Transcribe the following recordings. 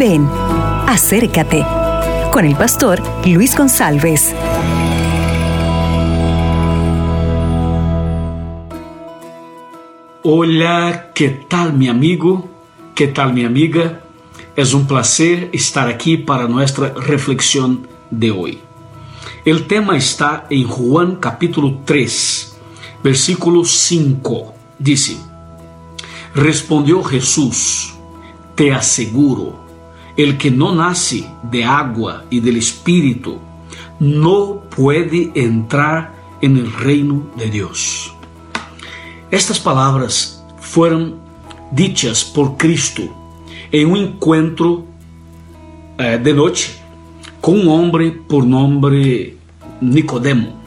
Ven, acércate con el pastor Luis González. Hola, ¿qué tal mi amigo? ¿Qué tal mi amiga? Es un placer estar aquí para nuestra reflexión de hoy. El tema está en Juan capítulo 3, versículo 5. Dice, respondió Jesús, te aseguro, el que no nace de agua y del Espíritu no puede entrar en el reino de Dios. Estas palabras fueron dichas por Cristo en un encuentro eh, de noche com um homem por nome Nicodemo.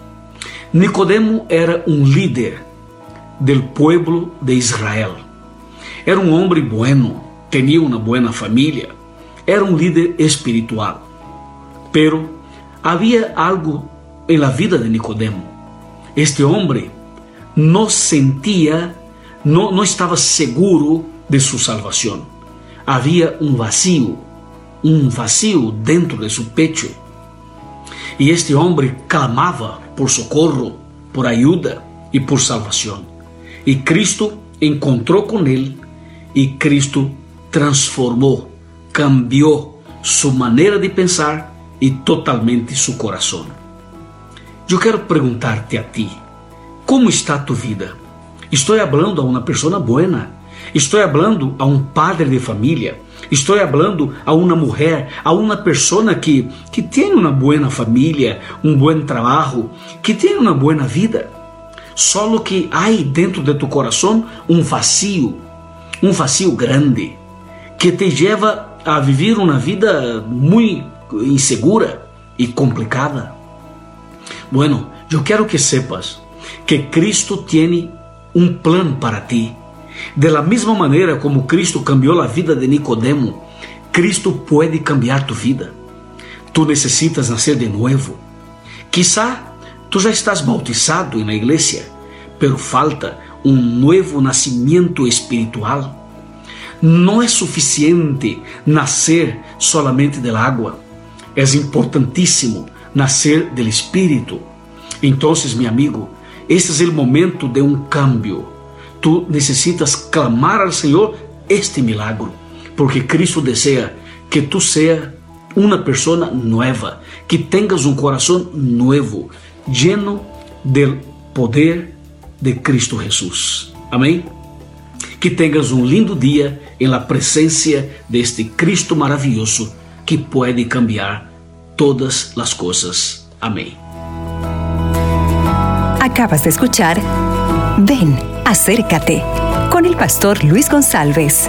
Nicodemo era um líder do povo de Israel. Era um homem bueno, tinha uma boa família, era un líder espiritual, pero había algo en la vida de Nicodemo. Este hombre no sentía, no, estaba seguro de su salvación. Había un vacío, un vacío dentro de su pecho. Y este hombre clamaba por socorro, por ayuda y por salvación. Y Cristo encontró con él y Cristo transformó cambiou sua maneira de pensar e totalmente seu coração. Eu quero perguntar-te a ti: como está tu vida? Estou falando a uma pessoa boa, estou falando a um padre de família, Estou falando a uma mulher, a uma pessoa que, que tem uma boa família, um bom trabalho, que tem uma boa vida. Só que há dentro de tu coração um vazio, um vazio grande, que te leva a viver uma vida muito insegura e complicada. Bueno, eu quero que sepas que Cristo tem um plano para ti de la misma maneira como Cristo cambiou a vida de Nicodemo, Cristo pode cambiar tu vida. Tu necessitas nascer de novo. Quizá tu já estás bautizado na igreja, pero falta um novo nascimento espiritual. Não é suficiente nascer solamente da água. É importantíssimo nascer do Espírito. Então, meu amigo, este é o momento de um cambio tu necessitas clamar ao Senhor este milagro, porque Cristo deseja que tu seas uma pessoa nova, que tenhas um coração novo, lleno del poder de Cristo Jesus. Amém? Que tenhas um lindo dia em la presença deste Cristo maravilhoso que pode cambiar todas as coisas. Amém. Acabas de escuchar Ven, acércate con el pastor Luis González.